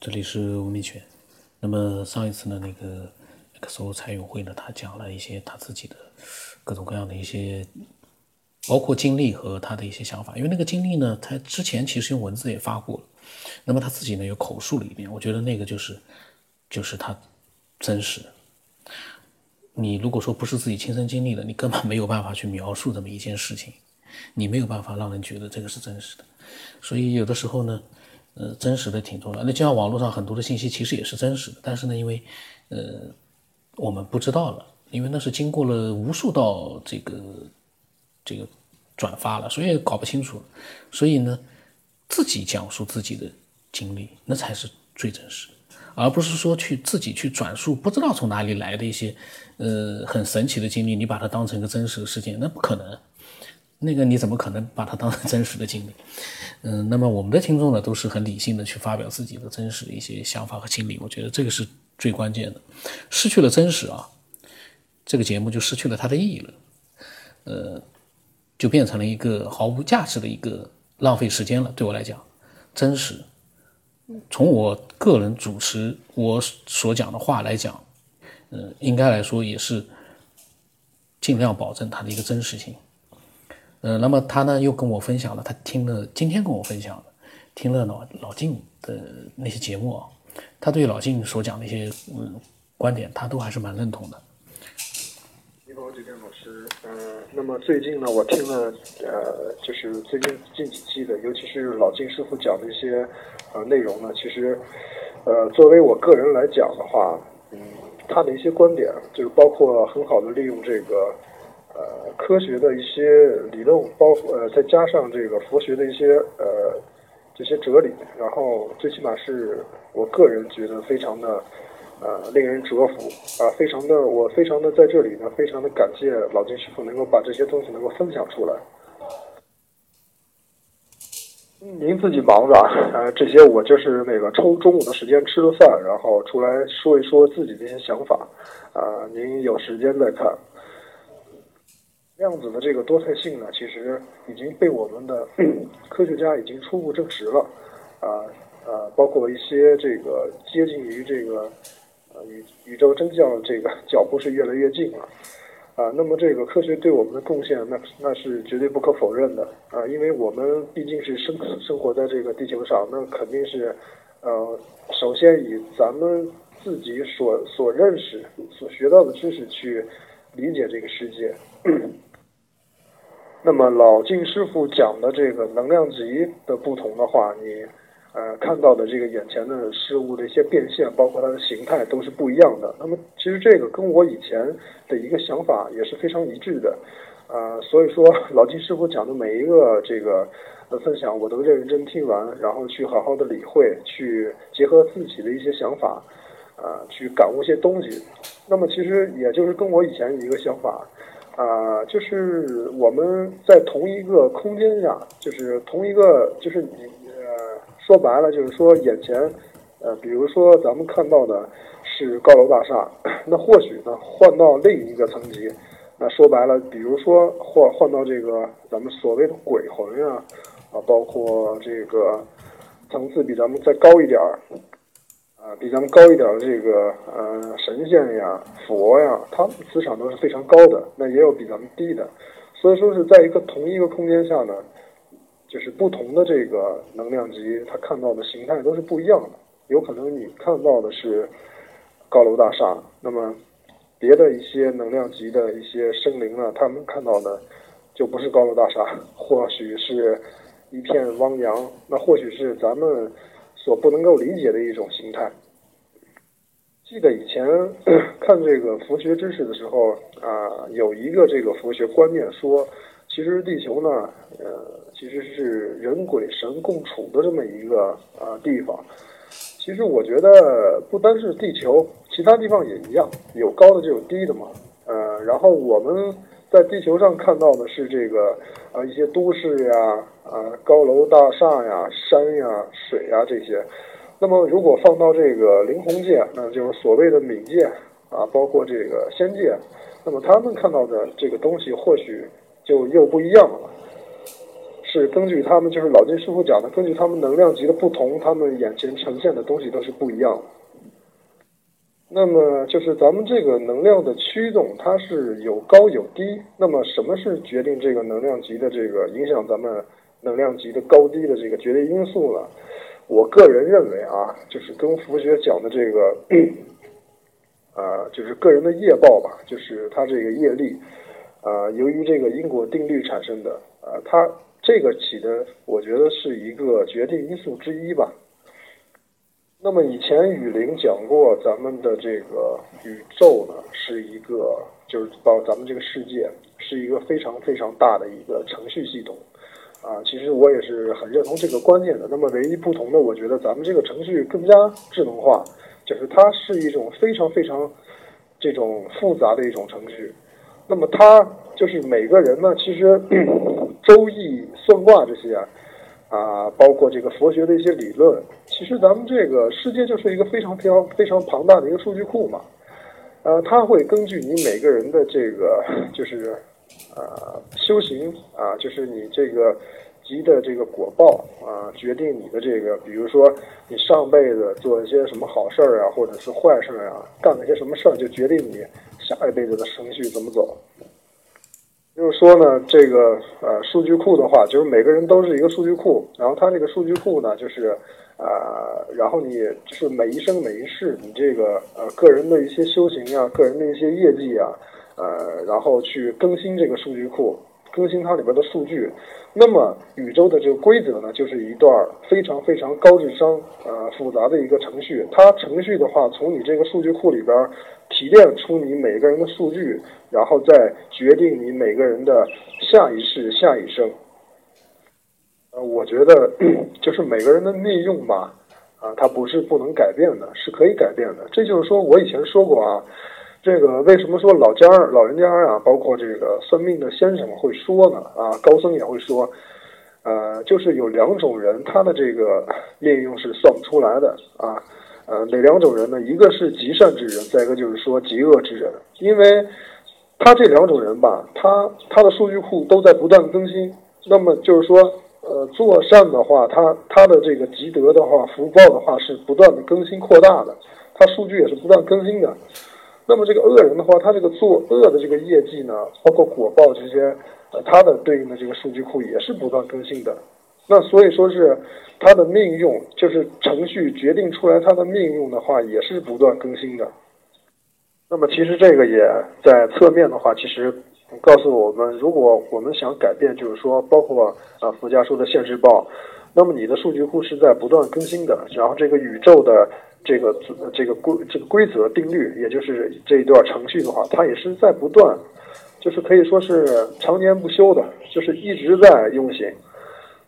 这里是吴明全。那么上一次呢，那个 XO 蔡永会呢，他讲了一些他自己的各种各样的一些，包括经历和他的一些想法。因为那个经历呢，他之前其实用文字也发过了，那么他自己呢又口述了一遍。我觉得那个就是就是他真实。你如果说不是自己亲身经历的，你根本没有办法去描述这么一件事情，你没有办法让人觉得这个是真实的。所以有的时候呢。呃，真实的挺重要。那就像网络上很多的信息，其实也是真实的，但是呢，因为呃，我们不知道了，因为那是经过了无数道这个这个转发了，所以搞不清楚。所以呢，自己讲述自己的经历，那才是最真实的，而不是说去自己去转述不知道从哪里来的一些呃很神奇的经历，你把它当成一个真实的事件，那不可能。那个你怎么可能把它当成真实的经历？嗯，那么我们的听众呢，都是很理性的去发表自己的真实的一些想法和经历，我觉得这个是最关键的。失去了真实啊，这个节目就失去了它的意义了，呃，就变成了一个毫无价值的一个浪费时间了。对我来讲，真实，从我个人主持我所讲的话来讲，嗯，应该来说也是尽量保证它的一个真实性。呃，那么他呢又跟我分享了，他听了今天跟我分享的，听了老老晋的那些节目啊，他对老晋所讲的一些嗯观点，他都还是蛮认同的。你好，这边老师，嗯，那么最近呢，我听了呃，就是最近近几期的，尤其是老晋师傅讲的一些呃内容呢，其实呃，作为我个人来讲的话，嗯，他的一些观点就是包括很好的利用这个。呃，科学的一些理论，包呃，再加上这个佛学的一些呃这些哲理，然后最起码是我个人觉得非常的呃令人折服啊，非常的我非常的在这里呢，非常的感谢老金师傅能够把这些东西能够分享出来。您自己忙着啊，这些我就是那个抽中午的时间吃个饭，然后出来说一说自己的一些想法啊，您有时间再看。量子的这个多态性呢，其实已经被我们的 科学家已经初步证实了，啊啊，包括一些这个接近于这个呃宇宇宙真相这个 脚步是越来越近了，啊，那么这个科学对我们的贡献，那那是绝对不可否认的啊，因为我们毕竟是生生活在这个地球上，那肯定是呃，首先以咱们自己所所认识、所学到的知识去理解这个世界。那么老静师傅讲的这个能量级的不同的话，你呃看到的这个眼前的事物的一些变现，包括它的形态都是不一样的。那么其实这个跟我以前的一个想法也是非常一致的，呃，所以说 老金师傅讲的每一个这个呃分享，我都认真听完，然后去好好的理会，去结合自己的一些想法，啊，去感悟一些东西。那么其实也就是跟我以前一个想法。啊，就是我们在同一个空间下，就是同一个，就是你呃，说白了就是说眼前，呃，比如说咱们看到的是高楼大厦，那或许呢换到另一个层级，那说白了，比如说换换到这个咱们所谓的鬼魂啊，啊，包括这个层次比咱们再高一点儿。比咱们高一点的这个呃神仙呀、佛呀，他们磁场都是非常高的。那也有比咱们低的，所以说是在一个同一个空间下呢，就是不同的这个能量级，他看到的形态都是不一样的。有可能你看到的是高楼大厦，那么别的一些能量级的一些生灵呢，他们看到的就不是高楼大厦，或许是一片汪洋，那或许是咱们。所不能够理解的一种形态。记得以前 看这个佛学知识的时候啊，有一个这个佛学观念说，其实地球呢，呃，其实是人鬼神共处的这么一个啊地方。其实我觉得不单是地球，其他地方也一样，有高的就有低的嘛。呃，然后我们在地球上看到的是这个啊一些都市呀。啊高楼大厦呀，山呀，水呀，这些。那么，如果放到这个灵魂界，那就是所谓的冥界啊，包括这个仙界，那么他们看到的这个东西或许就又不一样了。是根据他们就是老金师傅讲的，根据他们能量级的不同，他们眼前呈现的东西都是不一样的。那么就是咱们这个能量的驱动，它是有高有低。那么什么是决定这个能量级的这个影响咱们能量级的高低的这个决定因素呢？我个人认为啊，就是跟佛学讲的这个，呃，就是个人的业报吧，就是他这个业力，啊，由于这个因果定律产生的，啊，它这个起的，我觉得是一个决定因素之一吧。那么以前雨林讲过，咱们的这个宇宙呢，是一个就是到咱们这个世界是一个非常非常大的一个程序系统，啊，其实我也是很认同这个观念的。那么唯一不同的，我觉得咱们这个程序更加智能化，就是它是一种非常非常这种复杂的一种程序。那么它就是每个人呢，其实 周易算卦这些。啊，包括这个佛学的一些理论，其实咱们这个世界就是一个非常非常非常庞大的一个数据库嘛。呃，它会根据你每个人的这个就是呃修行啊，就是你这个积的这个果报啊，决定你的这个，比如说你上辈子做一些什么好事儿啊，或者是坏事儿啊，干了些什么事儿，就决定你下一辈子的程序怎么走。就是说呢，这个呃数据库的话，就是每个人都是一个数据库，然后它这个数据库呢，就是呃，然后你就是每一生每一世，你这个呃个人的一些修行啊，个人的一些业绩啊，呃，然后去更新这个数据库，更新它里边的数据。那么宇宙的这个规则呢，就是一段非常非常高智商呃复杂的一个程序。它程序的话，从你这个数据库里边。提炼出你每个人的数据，然后再决定你每个人的下一世、下一生。呃，我觉得 就是每个人的命运吧，啊，它不是不能改变的，是可以改变的。这就是说我以前说过啊，这个为什么说老家老人家啊，包括这个算命的先生会说呢？啊，高僧也会说，呃，就是有两种人，他的这个命运是算不出来的啊。呃，哪两种人呢？一个是极善之人，再一个就是说极恶之人。因为，他这两种人吧，他他的数据库都在不断更新。那么就是说，呃，做善的话，他他的这个积德的话，福报的话是不断的更新扩大的，他数据也是不断更新的。那么这个恶人的话，他这个作恶的这个业绩呢，包括果报这些，呃，他的对应的这个数据库也是不断更新的。那所以说是。他的命运就是程序决定出来，他的命运的话也是不断更新的。那么其实这个也在侧面的话，其实告诉我们，如果我们想改变，就是说，包括啊佛家说的现世报，那么你的数据库是在不断更新的，然后这个宇宙的这个这个规这个规则定律，也就是这一段程序的话，它也是在不断，就是可以说是常年不休的，就是一直在运行。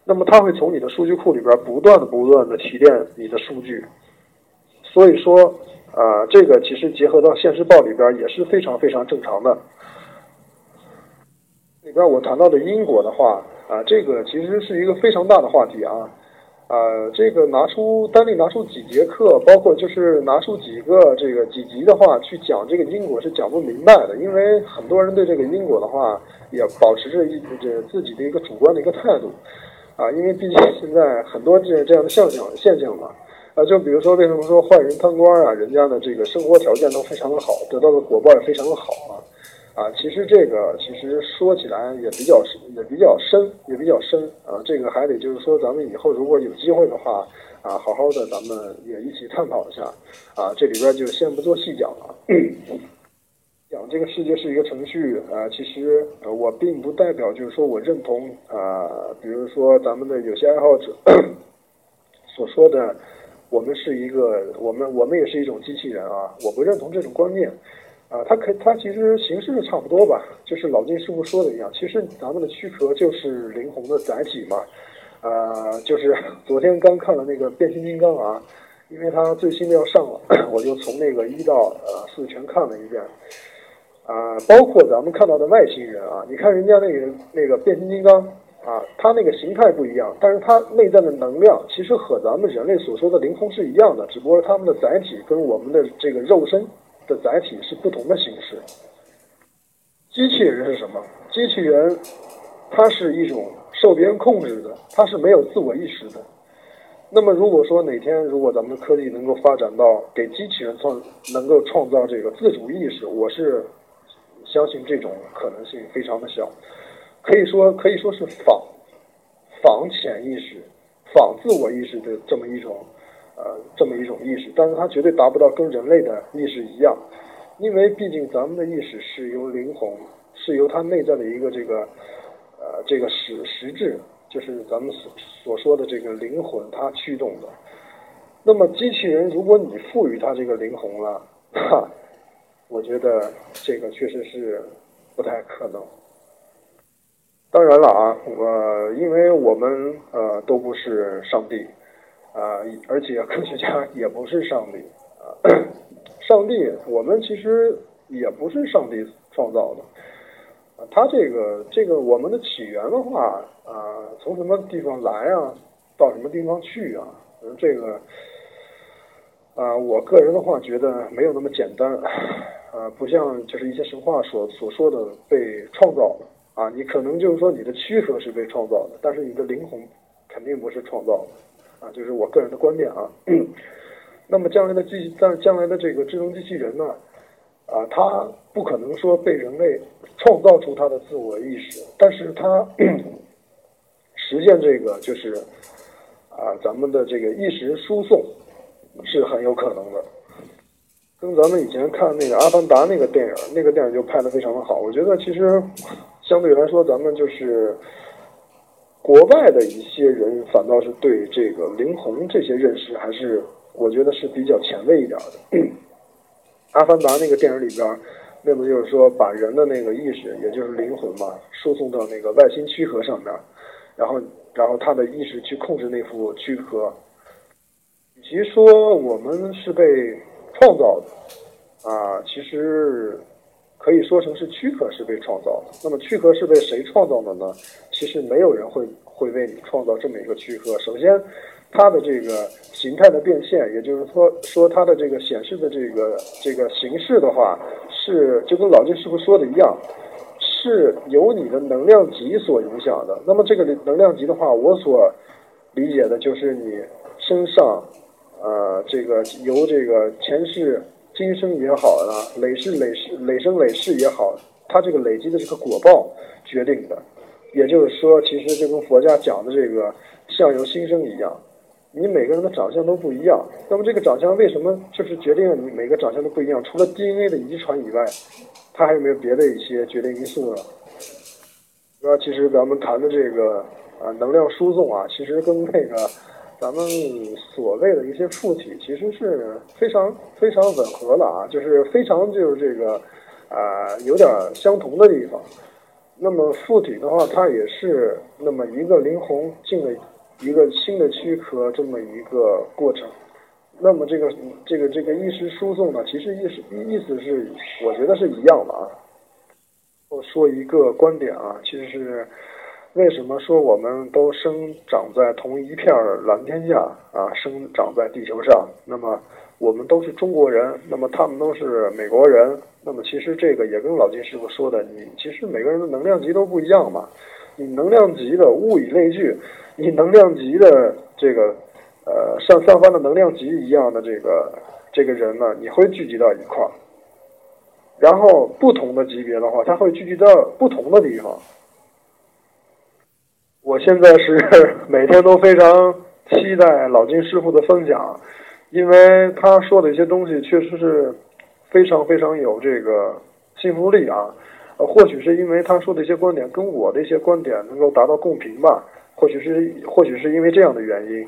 那么它会从你的数据库里边不断的、不断的提炼你的数据，所以说，啊，这个其实结合到现实报里边也是非常非常正常的。里边我谈到的因果的话，啊，这个其实是一个非常大的话题啊，啊，这个拿出单例拿出几节课，包括就是拿出几个这个几集的话去讲这个因果是讲不明白的，因为很多人对这个因果的话也保持着一这自己的一个主观的一个态度。啊，因为毕竟现在很多这这样的现象现象嘛，啊，就比如说为什么说坏人贪官啊，人家的这个生活条件都非常的好，得到的果报也非常的好啊，啊，其实这个其实说起来也比较也比较深，也比较深啊，这个还得就是说咱们以后如果有机会的话啊，好好的咱们也一起探讨一下啊，这里边就先不做细讲了。讲这个世界是一个程序啊，其实我并不代表就是说我认同啊，比如说咱们的有些爱好者所说的，我们是一个我们我们也是一种机器人啊，我不认同这种观念啊，它可它其实形式是差不多吧，就是老金师傅说的一样，其实咱们的躯壳就是灵魂的载体嘛，啊，就是 昨天刚看了那个变形金刚啊，因为它最新的要上了，我就从那个一到呃四全看了一遍。啊，包括咱们看到的外星人啊，你看人家那个那个变形金刚啊，它那个形态不一样，但是它内在的能量其实和咱们人类所说的灵魂是一样的，只不过他们的载体跟我们的这个肉身载体是不同的形式。机器人是什么？机器人，它是一种受别人控制的，它是没有自我意识的。那么如果说哪天如果咱们的科技能够发展到给机器人创能够创造这个自主意识，我是相信这种可能性非常的小，可以说可以说是仿仿潜意识、仿自我意识的这么一种呃这么一种意识，但是它绝对达不到跟人类的意识一样，因为毕竟咱们的意识是由灵魂是由它内在的一个这个呃这个实实质。就是咱们所所说的这个灵魂，它驱动的。那么机器人，如果你赋予它这个灵魂了，哈，我觉得这个确实是不太可能。当然了啊，我因为我们呃都不是上帝啊，而且科学家 也不是上帝啊，上帝我们其实也不是上帝创造的。它这个这个我们的起源的话啊，从什么地方来啊，到什么地方去啊？这个啊，我个人的话觉得没有那么简单啊，不像就是一些神话所所说的被创造的啊。你可能就是说你的躯壳是被创造的，但是你的灵魂肯定不是创造的啊，就是我个人的观点啊。那么将来的机，但将来的这个智能机器人呢？啊，它不可能说被人类创造出它的自我意识，但是它 实现这个就是啊，咱们的这个意识输送是很有可能的。跟咱们以前看那个《阿凡达》那个电影，那个电影就拍的非常的好。我觉得其实相对来说，咱们就是国外的一些人反倒是对这个灵魂这些认识，还是我觉得是比较前卫一点的。阿凡达那个电影里边，那么就是说把人的那个意识，也就是灵魂嘛，输送到那个外星躯壳上面，然后，然后他的意识去控制那副躯壳。与其说我们是被创造的，啊，其实可以说成是躯壳是被创造的。那么躯壳是被谁创造的呢？其实没有人会会为你创造这么一个躯壳。首先，它的这个。形态的变现，也就是说，说它的这个显示的这个这个形式的话，是就跟老金师傅说的一样，是由你的能量级所影响的。那么这个能量级的话，我所理解的就是你身上，呃，这个由这个前世今生也好啊，累世累世累生累世也好，它这个累积的这个果报决定的。也就是说，其实就跟佛家讲的这个相由心生一样。你每个人的长相都不一样，那么这个长相为什么就是决定了你每个长相都不一样？除了 DNA 的遗传以外，它还有没有别的一些决定因素呢？那其实咱们谈的这个啊能量输送啊，其实跟那个咱们所谓的一些附体，其实是非常非常吻合的啊，就是非常就是这个啊有点相同的地方。那么附体的话，它也是那么一个灵魂进了。一个新的躯壳这么一个过程，那么这个这个这个意识输送呢，其实意思意思是，我觉得是一样的啊。我说一个观点啊，其实是为什么说我们都生长在同一片蓝天下啊，生长在地球上，那么我们都是中国人，那么他们都是美国人，那么其实这个也跟老金师傅说的，你其实每个人的能量级都不一样嘛，你能量级的物以类聚。你能量级的这个，呃，像散发的能量级一样的这个这个人呢，你会聚集到一块儿。然后不同的级别的话，他会聚集到不同的地方。我现在是 每天都非常期待老金师傅的分享，因为他说的一些东西确实是非常非常有这个信服力啊。呃，或许是因为他说的一些观点跟我的一些观点能够达到共频吧。或许是或许是因为这样的原因，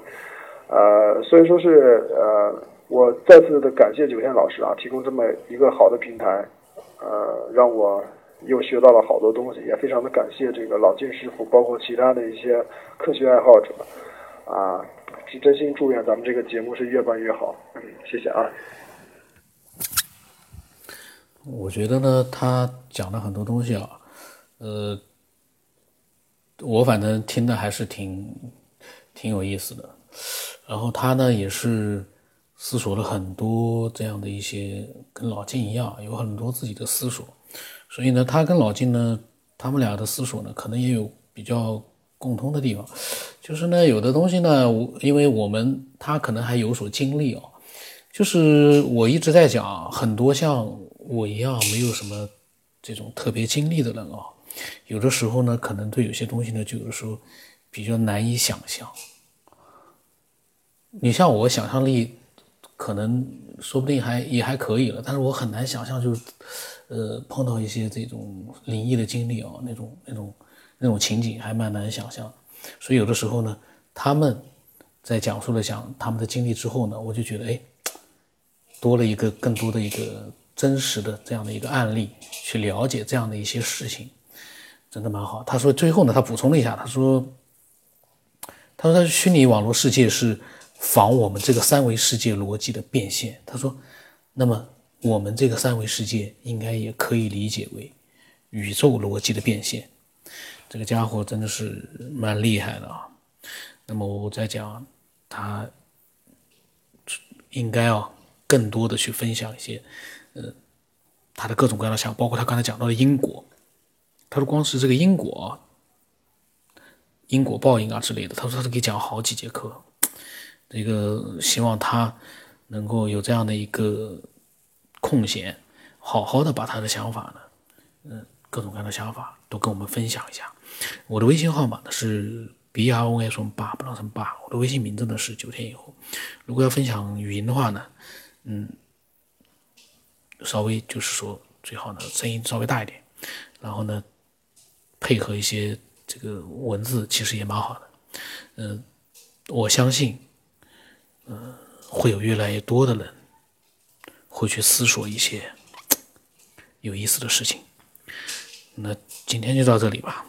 呃，所以说是呃，我再次的感谢九天老师啊，提供这么一个好的平台，呃，让我又学到了好多东西，也非常的感谢这个老金师傅，包括其他的一些科学爱好者，啊，是真心祝愿咱们这个节目是越办越好，嗯，谢谢啊。我觉得呢，他讲的很多东西啊，呃。我反正听的还是挺挺有意思的，然后他呢也是思索了很多这样的一些，跟老金一样，有很多自己的思索，所以呢，他跟老金呢，他们俩的思索呢，可能也有比较共通的地方，就是呢，有的东西呢，我因为我们他可能还有所经历哦，就是我一直在讲，很多像我一样没有什么这种特别经历的人啊，有的时候呢，可能对有些东西呢，就有的时候比较难以想象。你像我想象力，可能说不定还也还可以了，但是我很难想象，就是呃碰到一些这种灵异的经历啊，那种那种。那种情景还蛮难想象，所以有的时候呢，他们在讲述了讲他们的经历之后呢，我就觉得哎，多了一个更多的一个真实的这样的一个案例，去了解这样的一些事情，真的蛮好。他说最后呢，他补充了一下，他说，他说他虚拟网络世界是仿我们这个三维世界逻辑的变现。他说，那么我们这个三维世界应该也可以理解为宇宙逻辑的变现。这个家伙真的是蛮厉害的啊！那么我在讲，他应该啊，更多的去分享一些，呃，他的各种各样的想，包括他刚才讲到的因果。他说光是这个因果，因果报应啊之类的，他说他都可以讲好几节课。这个希望他能够有这样的一个空闲，好好的把他的想法呢，嗯，各种各样的想法都跟我们分享一下。我的微信号码呢是 b r o s 八，不能成八。我的微信名字呢是九天以后。如果要分享语音的话呢，嗯，稍微就是说最好呢声音稍微大一点，然后呢配合一些这个文字，其实也蛮好的。嗯，我相信，嗯，会有越来越多的人会去思索一些有意思的事情。那今天就到这里吧。